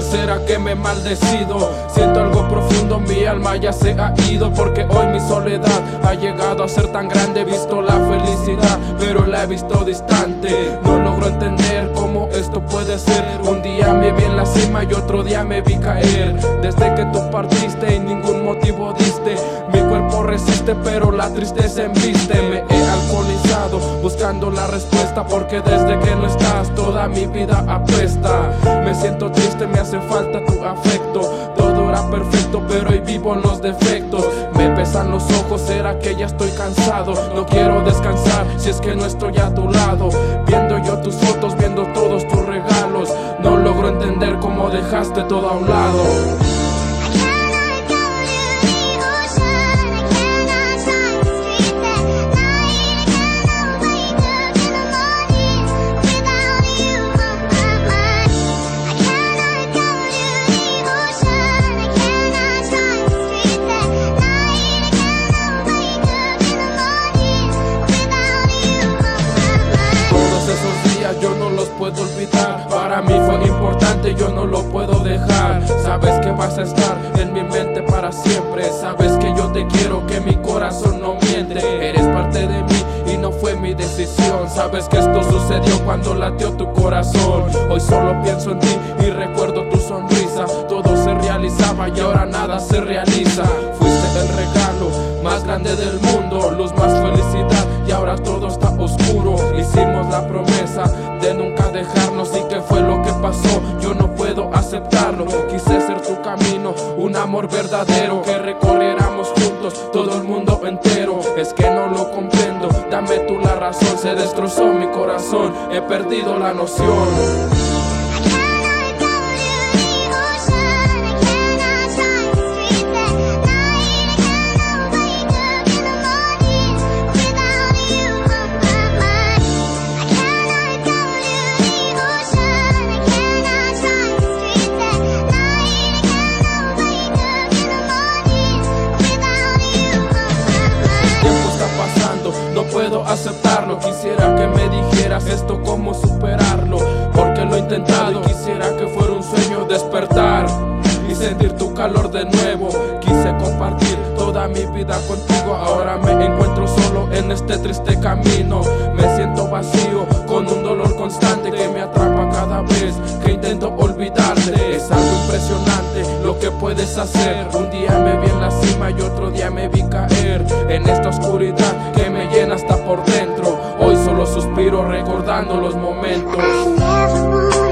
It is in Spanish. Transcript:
será que me he maldecido? Siento algo profundo, mi alma ya se ha ido Porque hoy mi soledad ha llegado a ser tan grande. He visto la felicidad, pero la he visto distante. No logro entender cómo esto puede ser. Un día me vi en la cima y otro día me vi caer. Desde que tú partiste y ningún motivo diste. Mi cuerpo resiste, pero la tristeza embiste. Me he buscando la respuesta Porque desde que no estás toda mi vida apesta Me siento triste, me hace falta tu afecto. Todo era perfecto, pero hoy vivo en los defectos. Me pesan los ojos, será que ya estoy cansado. No quiero descansar si es que no estoy a tu lado. Viendo yo tus fotos, viendo todos tus regalos No logro entender cómo dejaste todo a un lado Para mí fue importante, yo no lo puedo dejar. Sabes que vas a estar en mi mente para siempre. Sabes que yo te quiero, que mi corazón no miente. Eres parte de mí y no fue mi decisión. Sabes que esto sucedió cuando latió tu corazón. Hoy solo pienso en ti y recuerdo tu sonrisa. Todo se realizaba y ahora nada se realiza. Fuiste el regalo más grande del mundo aceptarlo. Quise ser tu camino, un amor verdadero. Que recorriéramos juntos todo el mundo entero. Es que no lo comprendo, dame tú la razón Se destrozó mi corazón, he perdido la noción puedo aceptarlo. Quisiera que me dijeras esto cómo superarlo. Porque lo he intentado. Quisiera que fuera un sueño despertar y sentir tu calor de nuevo. Quise compartir toda mi vida contigo. Ahora me encuentro solo en este triste camino. Me siento vacío con un dolor constante Que me atrapa cada vez que intento olvidarte. Es algo impresionante lo que puedes hacer. Un día me vi en la cima y otro día me vi caer En esta oscuridad que por dentro. Hoy solo suspiro recordando los momentos.